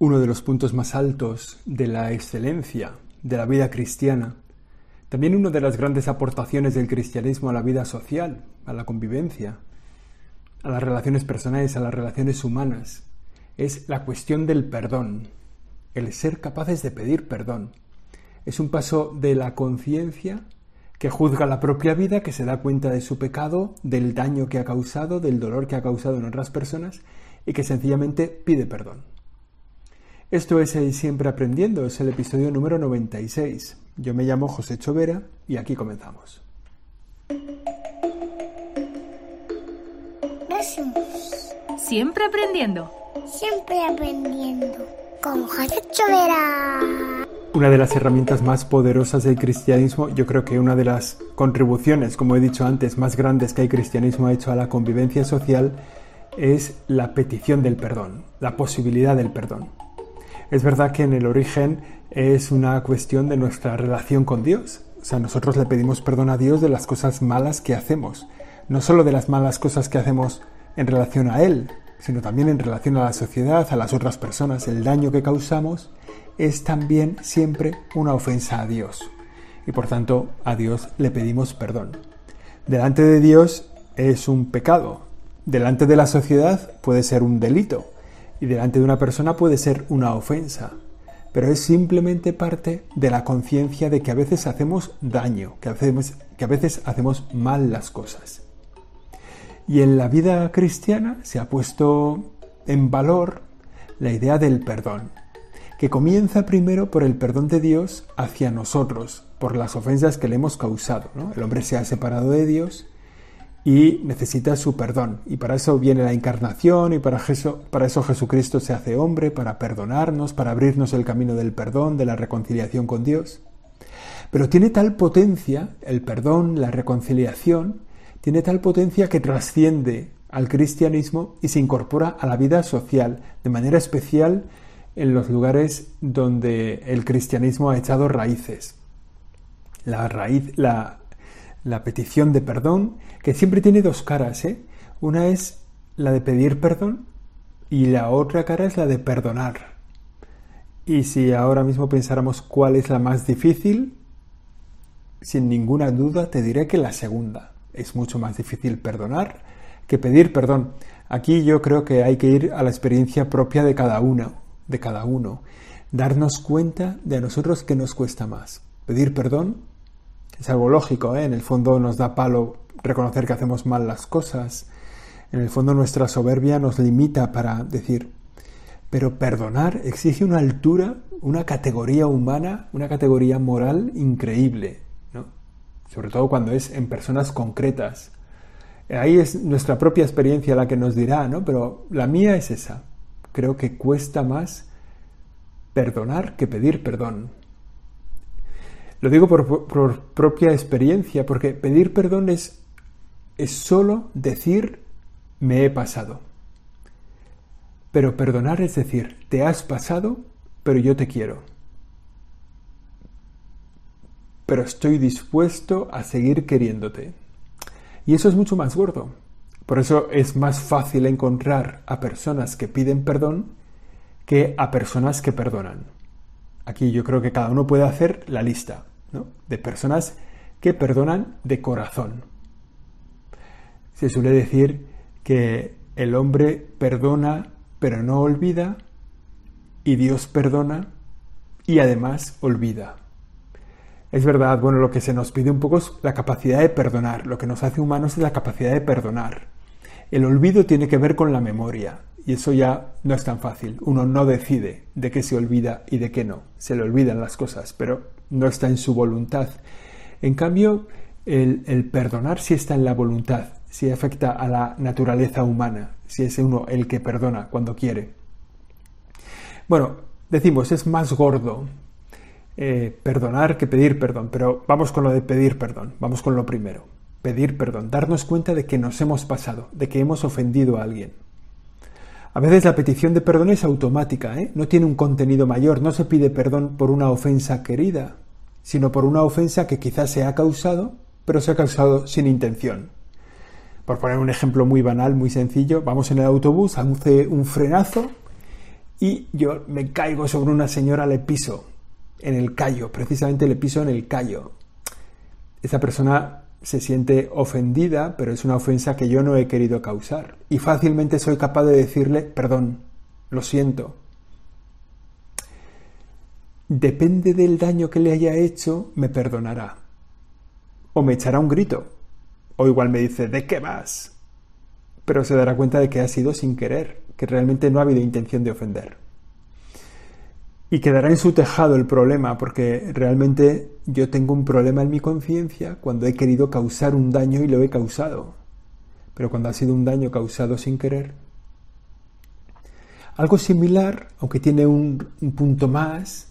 uno de los puntos más altos de la excelencia de la vida cristiana, también una de las grandes aportaciones del cristianismo a la vida social, a la convivencia, a las relaciones personales, a las relaciones humanas, es la cuestión del perdón, el ser capaces de pedir perdón. Es un paso de la conciencia que juzga la propia vida, que se da cuenta de su pecado, del daño que ha causado, del dolor que ha causado en otras personas y que sencillamente pide perdón. Esto es el Siempre Aprendiendo, es el episodio número 96. Yo me llamo José Chovera y aquí comenzamos. Siempre aprendiendo. Siempre aprendiendo. Con José Chovera. Una de las herramientas más poderosas del cristianismo, yo creo que una de las contribuciones, como he dicho antes, más grandes que el cristianismo ha hecho a la convivencia social, es la petición del perdón, la posibilidad del perdón. Es verdad que en el origen es una cuestión de nuestra relación con Dios. O sea, nosotros le pedimos perdón a Dios de las cosas malas que hacemos. No solo de las malas cosas que hacemos en relación a Él, sino también en relación a la sociedad, a las otras personas. El daño que causamos es también siempre una ofensa a Dios. Y por tanto, a Dios le pedimos perdón. Delante de Dios es un pecado. Delante de la sociedad puede ser un delito y delante de una persona puede ser una ofensa, pero es simplemente parte de la conciencia de que a veces hacemos daño, que, que a veces hacemos mal las cosas. Y en la vida cristiana se ha puesto en valor la idea del perdón, que comienza primero por el perdón de Dios hacia nosotros, por las ofensas que le hemos causado. El hombre se ha separado de Dios y necesita su perdón. Y para eso viene la encarnación y para eso, para eso Jesucristo se hace hombre, para perdonarnos, para abrirnos el camino del perdón, de la reconciliación con Dios. Pero tiene tal potencia, el perdón, la reconciliación, tiene tal potencia que trasciende al cristianismo y se incorpora a la vida social, de manera especial en los lugares donde el cristianismo ha echado raíces. La raíz, la, la petición de perdón, que siempre tiene dos caras. ¿eh? Una es la de pedir perdón y la otra cara es la de perdonar. Y si ahora mismo pensáramos cuál es la más difícil, sin ninguna duda te diré que la segunda. Es mucho más difícil perdonar que pedir perdón. Aquí yo creo que hay que ir a la experiencia propia de cada uno, de cada uno. Darnos cuenta de a nosotros que nos cuesta más. Pedir perdón es algo lógico, ¿eh? en el fondo nos da palo reconocer que hacemos mal las cosas, en el fondo nuestra soberbia nos limita para decir, pero perdonar exige una altura, una categoría humana, una categoría moral increíble, ¿no? sobre todo cuando es en personas concretas. Ahí es nuestra propia experiencia la que nos dirá, ¿no? pero la mía es esa. Creo que cuesta más perdonar que pedir perdón. Lo digo por, propia experiencia, porque pedir perdón es, es solo decir me he pasado. Pero perdonar es decir, te has pasado, pero yo te quiero. Pero estoy dispuesto a seguir queriéndote. Y eso es mucho más gordo. Por eso es más fácil encontrar a personas que piden perdón que a personas que perdonan. Aquí yo creo que cada uno puede hacer la lista de personas que perdonan de corazón. Se suele decir que el hombre perdona pero no olvida y Dios perdona y además olvida. Es verdad, bueno, lo que se nos pide un poco es la capacidad de perdonar, lo que nos hace humanos es la capacidad de perdonar. El olvido tiene que ver con la memoria y eso ya no es tan fácil. Uno no decide de qué se olvida y de qué no. Se le olvidan las cosas, pero no está en su voluntad. En cambio, el, perdonar sí está en la voluntad, sí afecta a la naturaleza humana, si es uno el que perdona cuando quiere. Bueno, decimos, es más gordo eh, perdonar que pedir perdón, pero vamos con lo de pedir perdón, vamos con lo primero. Pedir perdón, darnos cuenta de que nos hemos pasado, de que hemos ofendido a alguien. A veces la petición de perdón es automática, ¿eh? no tiene un contenido mayor, no se pide perdón por una ofensa querida, sino por una ofensa que quizás se ha causado, pero se ha causado sin intención. Por poner un ejemplo muy banal, muy sencillo, vamos en el autobús, hace un frenazo y yo me caigo sobre una señora, le piso en el callo, precisamente le piso en el callo. Esa persona se siente ofendida, pero es una ofensa que yo no he querido causar. Y fácilmente soy capaz de decirle, perdón, lo siento. Depende del daño que le haya hecho, me perdonará. O me echará un grito. O igual me dice, ¿de qué vas? Pero se dará cuenta de que ha sido sin querer, que realmente no ha habido intención de ofender. Y quedará en su tejado el problema, porque realmente yo tengo un problema en mi conciencia cuando he querido causar un daño y lo he causado. Pero cuando ha sido un daño causado sin querer. Algo similar, aunque tiene un, un punto más,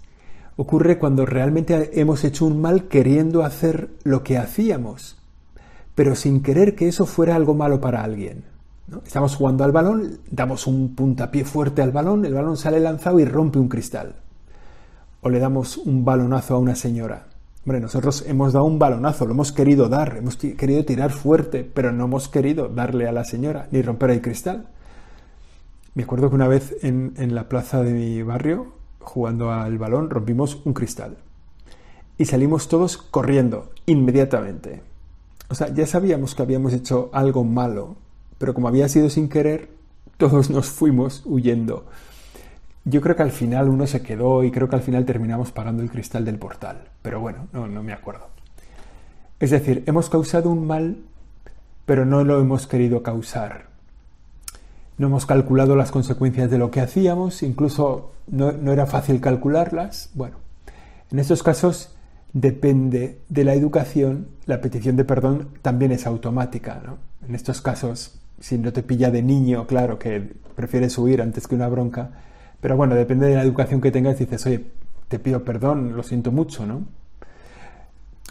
ocurre cuando realmente hemos hecho un mal queriendo hacer lo que hacíamos, pero sin querer que eso fuera algo malo para alguien. Estamos jugando al balón, damos un puntapié fuerte al balón, el balón sale lanzado y rompe un cristal o le damos un balonazo a una señora. Hombre, nosotros hemos dado un balonazo, lo hemos querido dar, hemos querido tirar fuerte, pero no hemos querido darle a la señora ni romper el cristal. Me acuerdo que una vez en, en la plaza de mi barrio, jugando al balón, rompimos un cristal. Y salimos todos corriendo, inmediatamente. O sea, ya sabíamos que habíamos hecho algo malo, pero como había sido sin querer, todos nos fuimos huyendo. Yo creo que al final uno se quedó y creo que al final terminamos pagando el cristal del portal. Pero bueno, no, me acuerdo. Es decir, hemos causado un mal, pero no lo hemos querido causar. No hemos calculado las consecuencias de lo que hacíamos, incluso no, era fácil calcularlas. Bueno, en estos casos depende de la educación, la petición de perdón también es automática. En estos casos, si no te pilla de niño, claro que prefieres huir antes que una bronca, pero bueno, depende de la educación que tengas, dices, oye, te pido perdón, lo siento mucho, ¿no?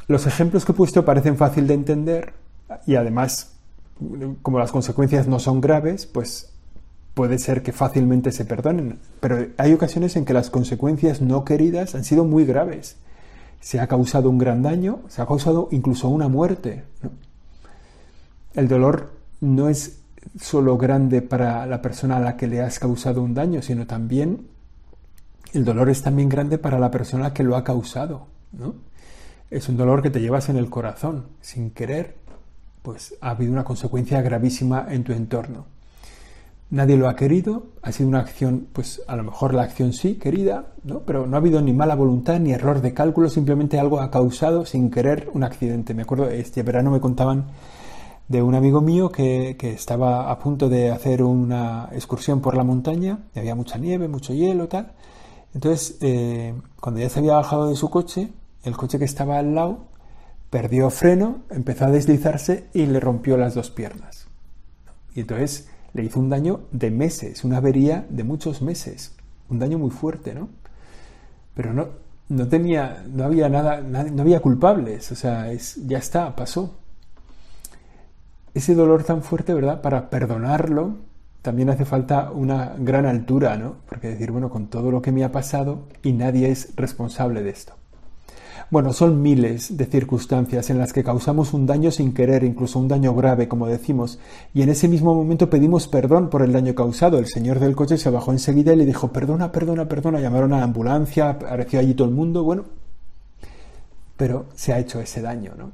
Los ejemplos que he puesto parecen fácil de entender y además, como las consecuencias no son graves, pues puede ser que fácilmente se perdonen. Pero hay ocasiones en que las consecuencias no queridas han sido muy graves. Se ha causado un gran daño, se ha causado incluso una muerte. El dolor no es solo grande para la persona a la que le has causado un daño, sino también el dolor es también grande para la persona que lo ha causado, ¿no? Es un dolor que te llevas en el corazón, sin querer, pues ha habido una consecuencia gravísima en tu entorno. Nadie lo ha querido, ha sido una acción, pues a lo mejor la acción sí, querida, ¿no? pero no ha habido ni mala voluntad ni error de cálculo, simplemente algo ha causado sin querer un accidente. Me acuerdo, este verano me contaban de un amigo mío que, estaba a punto de hacer una excursión por la montaña, y había mucha nieve, mucho hielo, tal. Entonces, eh, cuando ya se había bajado de su coche, el coche que estaba al lado perdió freno, empezó a deslizarse y le rompió las dos piernas. Y entonces le hizo un daño de meses, una avería de muchos meses, un daño muy fuerte, ¿no? Pero no, no tenía, no había nada, no había culpables, o sea, es, ya está, pasó ese dolor tan fuerte, ¿verdad? Para perdonarlo también hace falta una gran altura, ¿no? Porque decir, bueno, con todo lo que me ha pasado y nadie es responsable de esto. Bueno, son miles de circunstancias en las que causamos un daño sin querer, incluso un daño grave, como decimos, y en ese mismo momento pedimos perdón por el daño causado. El señor del coche se bajó enseguida y le dijo, perdona, perdona, perdona, llamaron a la ambulancia, apareció allí todo el mundo, bueno, pero se ha hecho ese daño, ¿no?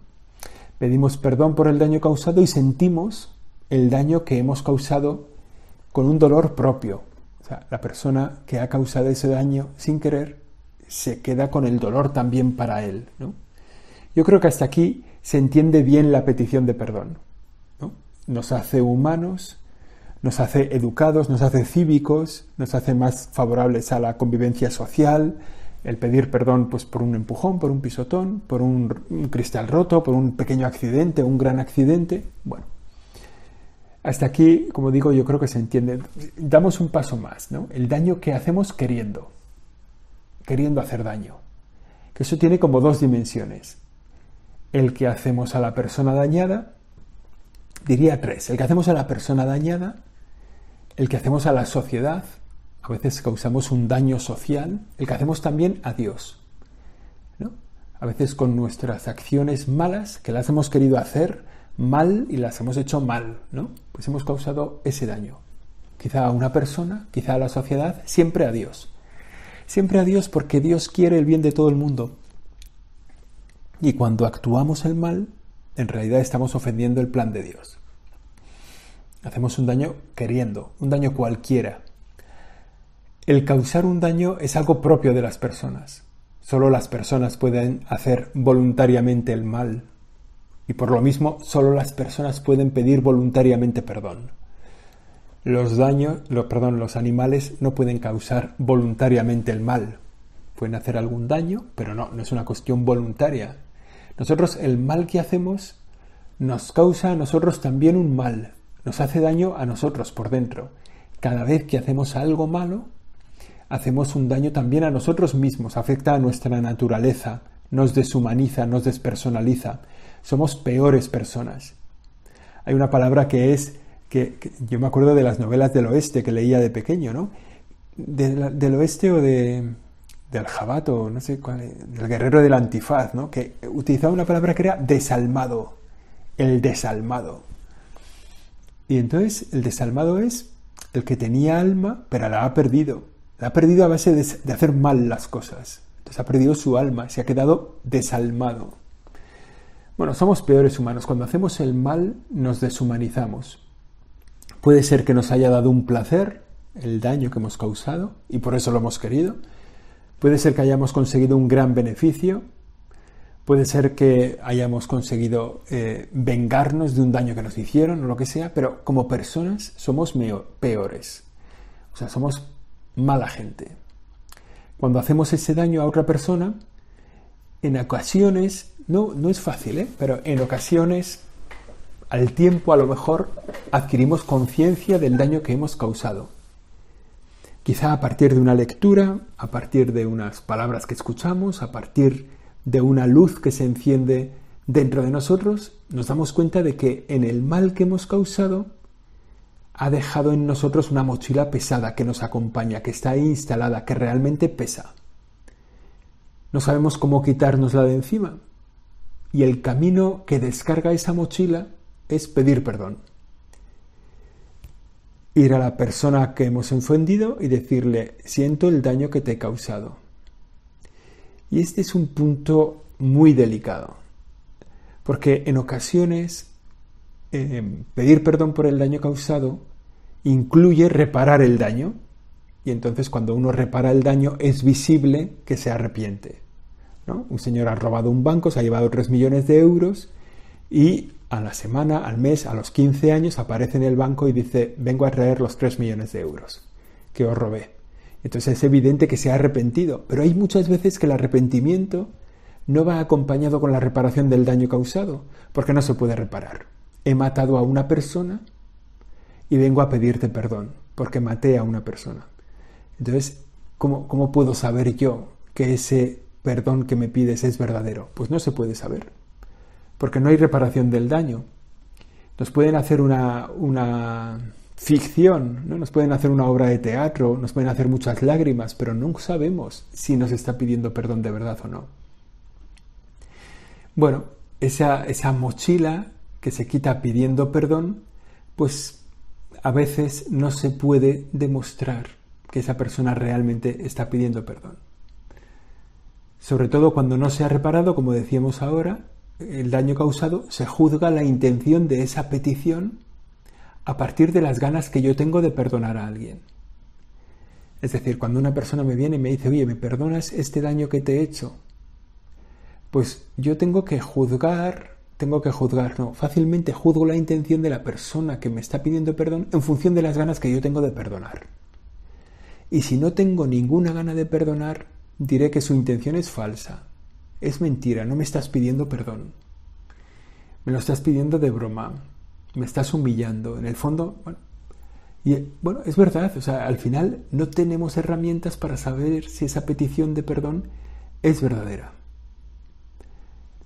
Pedimos perdón por el daño causado y sentimos el daño que hemos causado con un dolor propio. O sea, la persona que ha causado ese daño sin querer se queda con el dolor también para él. Yo creo que hasta aquí se entiende bien la petición de perdón. Nos hace humanos, nos hace educados, nos hace cívicos, nos hace más favorables a la convivencia social, el pedir perdón pues, por un empujón, por un pisotón, por un, cristal roto, por un pequeño accidente, un gran accidente. Bueno, hasta aquí, como digo, yo creo que se entiende. Damos un paso más, ¿no? El daño que hacemos queriendo, queriendo hacer daño. Que eso tiene como dos dimensiones. El que hacemos a la persona dañada, diría tres. El que hacemos a la persona dañada, el que hacemos a la sociedad a veces causamos un daño social, el que hacemos también a Dios. ¿no? A veces con nuestras acciones malas, que las hemos querido hacer mal y las hemos hecho mal, ¿no? Pues hemos causado ese daño. quizá a una persona, quizá a la sociedad, siempre a Dios. Siempre a Dios porque Dios quiere el bien de todo el mundo. Y cuando actuamos el mal, en realidad estamos ofendiendo el plan de Dios. Hacemos un daño queriendo, un daño cualquiera. El causar un daño es algo propio de las personas. Solo las personas pueden hacer voluntariamente el mal. Y por lo mismo, solo las personas pueden pedir voluntariamente perdón. Los daños, perdón, los animales no pueden causar voluntariamente el mal. Pueden hacer algún daño, pero no, no es una cuestión voluntaria. Nosotros el mal que hacemos nos causa a nosotros también un mal, nos hace daño a nosotros por dentro. Cada vez que hacemos algo malo, hacemos un daño también a nosotros mismos, afecta a nuestra naturaleza, nos deshumaniza, nos despersonaliza. Somos peores personas. Hay una palabra que es, que, yo me acuerdo de las novelas del oeste que leía de pequeño, ¿no? del oeste o de, del jabato, no sé cuál, del guerrero del antifaz, ¿no? Que utilizaba una palabra que era desalmado, el desalmado. Y entonces el desalmado es el que tenía alma, pero la ha perdido. La ha perdido a base de, hacer mal las cosas. Entonces ha perdido su alma, se ha quedado desalmado. Bueno, somos peores humanos. Cuando hacemos el mal nos deshumanizamos. Puede ser que nos haya dado un placer el daño que hemos causado y por eso lo hemos querido. Puede ser que hayamos conseguido un gran beneficio Puede ser que hayamos conseguido eh, vengarnos de un daño que nos hicieron o lo que sea, pero como personas somos peores. O sea, somos mala gente. Cuando hacemos ese daño a otra persona, en ocasiones, no, no es fácil, ¿eh? pero en ocasiones, al tiempo a lo mejor, adquirimos conciencia del daño que hemos causado. Quizá a partir de una lectura, a partir de unas palabras que escuchamos, a partir de una luz que se enciende dentro de nosotros, nos damos cuenta de que en el mal que hemos causado ha dejado en nosotros una mochila pesada que nos acompaña, que está ahí instalada, que realmente pesa. No sabemos cómo quitárnosla de encima. Y el camino que descarga esa mochila es pedir perdón. Ir a la persona que hemos ofendido y decirle, siento el daño que te he causado. Y este es un punto muy delicado, porque en ocasiones eh, pedir perdón por el daño causado incluye reparar el daño, y entonces cuando uno repara el daño es visible que se arrepiente. Un señor ha robado un banco, se ha llevado 3 millones de euros y a la semana, al mes, a los 15 años aparece en el banco y dice, vengo a traer los 3 millones de euros que os robé. Entonces es evidente que se ha arrepentido, pero hay muchas veces que el arrepentimiento no va acompañado con la reparación del daño causado, porque no se puede reparar. He matado a una persona y vengo a pedirte perdón, porque maté a una persona. Entonces, ¿cómo, cómo puedo saber yo que ese perdón que me pides es verdadero? Pues no se puede saber, porque no hay reparación del daño. Nos pueden hacer una, una ficción, ¿no? Nos pueden hacer una obra de teatro, nos pueden hacer muchas lágrimas, pero no sabemos si nos está pidiendo perdón de verdad o no. Bueno, esa, esa mochila que se quita pidiendo perdón, pues a veces no se puede demostrar que esa persona realmente está pidiendo perdón. Sobre todo cuando no se ha reparado, como decíamos ahora, el daño causado, se juzga la intención de esa petición a partir de las ganas que yo tengo de perdonar a alguien. Es decir, cuando una persona me viene y me dice, oye, ¿me perdonas este daño que te he hecho? Pues yo tengo que juzgar, tengo que juzgar, no, fácilmente juzgo la intención de la persona que me está pidiendo perdón en función de las ganas que yo tengo de perdonar. Y si no tengo ninguna gana de perdonar, diré que su intención es falsa. Es mentira, no me estás pidiendo perdón. Me lo estás pidiendo de broma me estás humillando. En el fondo, bueno, y es verdad, o sea, al final no tenemos herramientas para saber si esa petición de perdón es verdadera.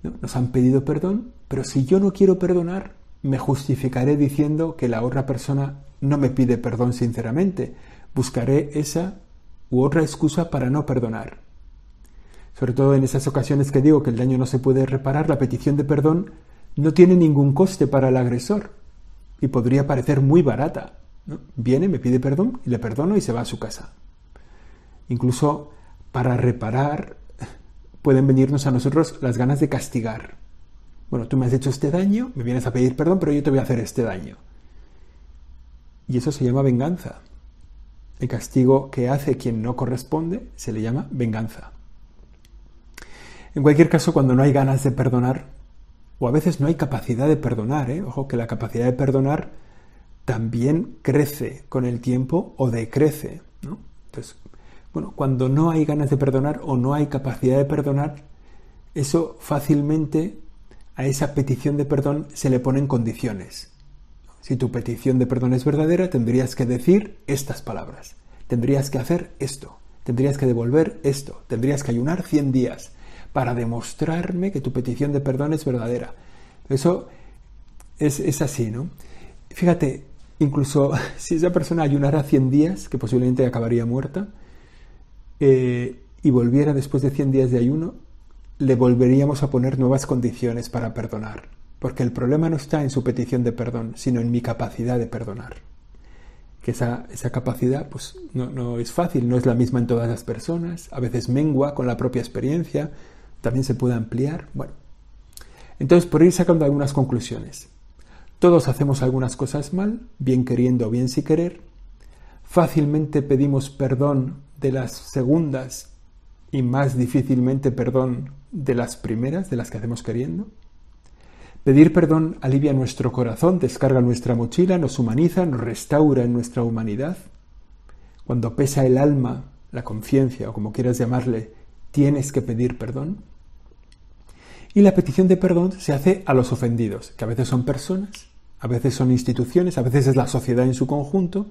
Nos han pedido perdón, pero si yo no quiero perdonar, me justificaré diciendo que la otra persona no me pide perdón sinceramente. Buscaré esa u otra excusa para no perdonar. Sobre todo en esas ocasiones que digo que el daño no se puede reparar, la petición de perdón no tiene ningún coste para el agresor y podría parecer muy barata. Viene, me pide perdón y le perdono y se va a su casa. Incluso para reparar pueden venirnos a nosotros las ganas de castigar. Bueno, tú me has hecho este daño, me vienes a pedir perdón, pero yo te voy a hacer este daño. Y eso se llama venganza. El castigo que hace quien no corresponde se le llama venganza. En cualquier caso, cuando no hay ganas de perdonar, o a veces no hay capacidad de perdonar, ¿eh? ojo que la capacidad de perdonar también crece con el tiempo o decrece. Entonces, bueno, cuando no hay ganas de perdonar o no hay capacidad de perdonar, eso fácilmente a esa petición de perdón se le ponen condiciones. Si tu petición de perdón es verdadera, tendrías que decir estas palabras. Tendrías que hacer esto. Tendrías que devolver esto. Tendrías que ayunar 100 días para demostrarme que tu petición de perdón es verdadera. Eso es, así, ¿no? Fíjate, incluso si esa persona ayunara 100 días, que posiblemente acabaría muerta, eh, y volviera después de 100 días de ayuno, le volveríamos a poner nuevas condiciones para perdonar, porque el problema no está en su petición de perdón, sino en mi capacidad de perdonar. Que esa, esa capacidad pues, no, no es fácil, no es la misma en todas las personas, a veces mengua con la propia experiencia, también se puede ampliar. Bueno, entonces por ir sacando algunas conclusiones. Todos hacemos algunas cosas mal, bien queriendo o bien sin querer. Fácilmente pedimos perdón de las segundas y más difícilmente perdón de las primeras, de las que hacemos queriendo. Pedir perdón alivia nuestro corazón, descarga nuestra mochila, nos humaniza, nos restaura en nuestra humanidad. Cuando pesa el alma, la conciencia o como quieras llamarle, tienes que pedir perdón. Y la petición de perdón se hace a los ofendidos, que a veces son personas, a veces son instituciones, a veces es la sociedad en su conjunto,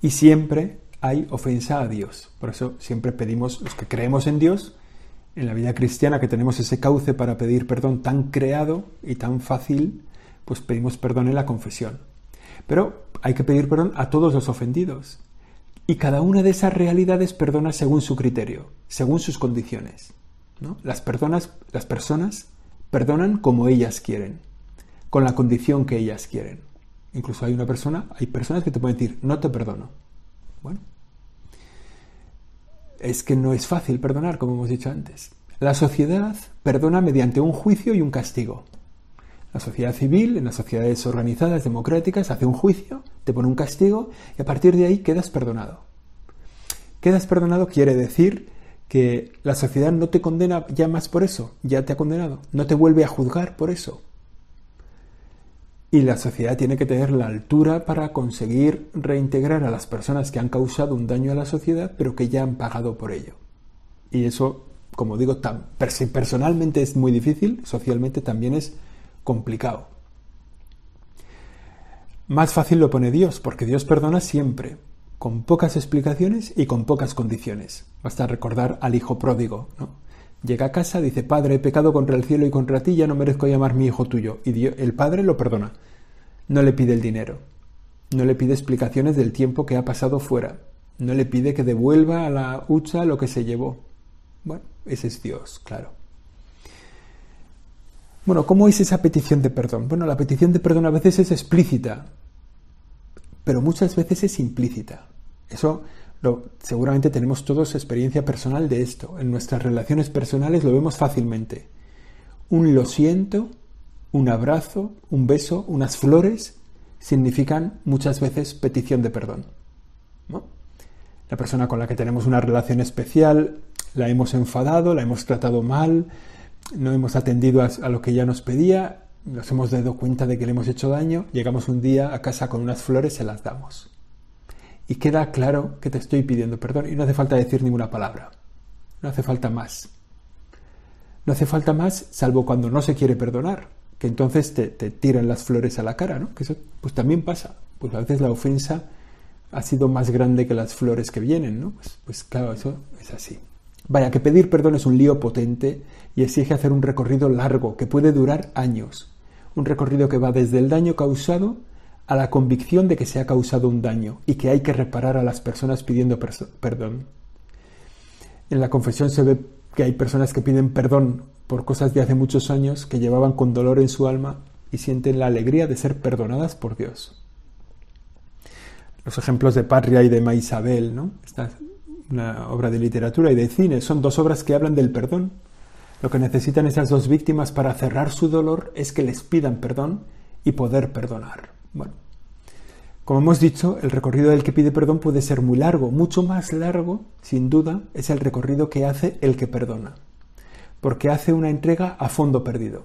y siempre hay ofensa a Dios. Por eso siempre pedimos, los que creemos en Dios, en la vida cristiana que tenemos ese cauce para pedir perdón tan creado y tan fácil, pues pedimos perdón en la confesión. Pero hay que pedir perdón a todos los ofendidos. Y cada una de esas realidades perdona según su criterio, según sus condiciones. ¿no? Las, personas, las personas perdonan como ellas quieren, con la condición que ellas quieren. Incluso hay una persona, hay personas que te pueden decir, no te perdono. Bueno, es que no es fácil perdonar, como hemos dicho antes. La sociedad perdona mediante un juicio y un castigo. La sociedad civil, en las sociedades organizadas, democráticas, hace un juicio, te pone un castigo y a partir de ahí quedas perdonado. Quedas perdonado quiere decir que la sociedad no te condena ya más por eso, ya te ha condenado, no te vuelve a juzgar por eso. Y la sociedad tiene que tener la altura para conseguir reintegrar a las personas que han causado un daño a la sociedad, pero que ya han pagado por ello. Y eso, como digo, tan, personalmente es muy difícil, socialmente también es complicado. Más fácil lo pone Dios, porque Dios perdona siempre, con pocas explicaciones y con pocas condiciones. Basta recordar al hijo pródigo, ¿no? Llega a casa, dice, Padre, he pecado contra el cielo y contra ti, ya no merezco llamar mi hijo tuyo. Y el Padre lo perdona. No le pide el dinero. No le pide explicaciones del tiempo que ha pasado fuera. No le pide que devuelva a la hucha lo que se llevó. Bueno, ese es Dios, claro. Bueno, ¿cómo es esa petición de perdón? Bueno, la petición de perdón a veces es explícita, pero muchas veces es implícita. Eso seguramente tenemos todos experiencia personal de esto. En nuestras relaciones personales lo vemos fácilmente. Un lo siento, un abrazo, un beso, unas flores significan muchas veces petición de perdón. La persona con la que tenemos una relación especial la hemos enfadado, la hemos tratado mal, no hemos atendido a, lo que ella nos pedía, nos hemos dado cuenta de que le hemos hecho daño, llegamos un día a casa con unas flores, se las damos y queda claro que te estoy pidiendo perdón y no hace falta decir ninguna palabra. No hace falta más. No hace falta más salvo cuando no se quiere perdonar, que entonces te, tiran las flores a la cara, ¿no? Que eso pues también pasa. Pues a veces la ofensa ha sido más grande que las flores que vienen, ¿no? Pues, pues claro, eso es así. Vaya, que pedir perdón es un lío potente y exige hacer un recorrido largo que puede durar años. Un recorrido que va desde el daño causado a la convicción de que se ha causado un daño y que hay que reparar a las personas pidiendo perdón. En la confesión se ve que hay personas que piden perdón por cosas de hace muchos años que llevaban con dolor en su alma y sienten la alegría de ser perdonadas por Dios. Los ejemplos de Patria y de Maisabel, ¿no? Esta es una obra de literatura y de cine. Son dos obras que hablan del perdón. Lo que necesitan esas dos víctimas para cerrar su dolor es que les pidan perdón y poder perdonar. Bueno, como hemos dicho, el recorrido del que pide perdón puede ser muy largo, mucho más largo, sin duda, es el recorrido que hace el que perdona, porque hace una entrega a fondo perdido.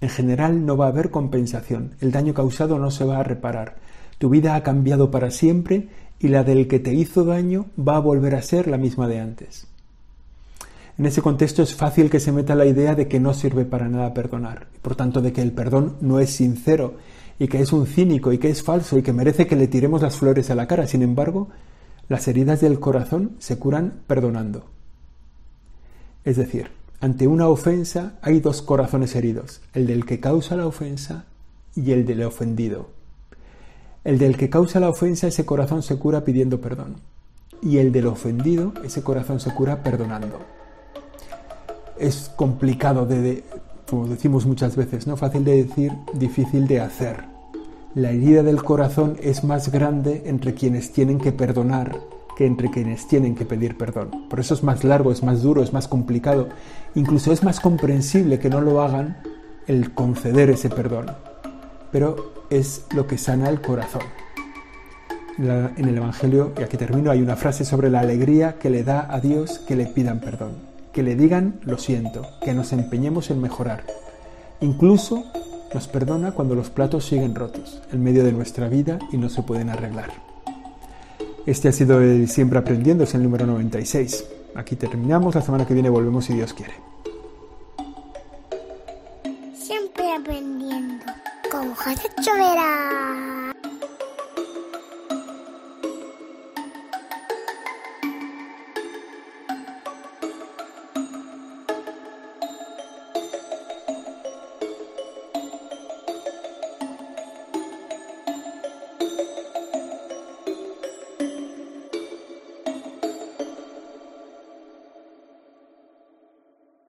En general no va a haber compensación, el daño causado no se va a reparar, tu vida ha cambiado para siempre y la del que te hizo daño va a volver a ser la misma de antes. En ese contexto es fácil que se meta la idea de que no sirve para nada perdonar, y por tanto de que el perdón no es sincero y que es un cínico y que es falso y que merece que le tiremos las flores a la cara. Sin embargo, las heridas del corazón se curan perdonando. Es decir, ante una ofensa hay dos corazones heridos, el del que causa la ofensa y el del ofendido. El del que causa la ofensa, ese corazón se cura pidiendo perdón. Y el del ofendido, ese corazón se cura perdonando. Es complicado de, como decimos muchas veces, no fácil de decir, difícil de hacer. La herida del corazón es más grande entre quienes tienen que perdonar que entre quienes tienen que pedir perdón. Por eso es más largo, es más duro, es más complicado. Incluso es más comprensible que no lo hagan el conceder ese perdón. Pero es lo que sana el corazón. en el Evangelio, y aquí termino, hay una frase sobre la alegría que le da a Dios que le pidan perdón, que le digan lo siento, que nos empeñemos en mejorar. Incluso nos perdona cuando los platos siguen rotos en medio de nuestra vida y no se pueden arreglar. Este ha sido el Siempre Aprendiendo, es el número 96. Aquí terminamos, la semana que viene volvemos si Dios quiere.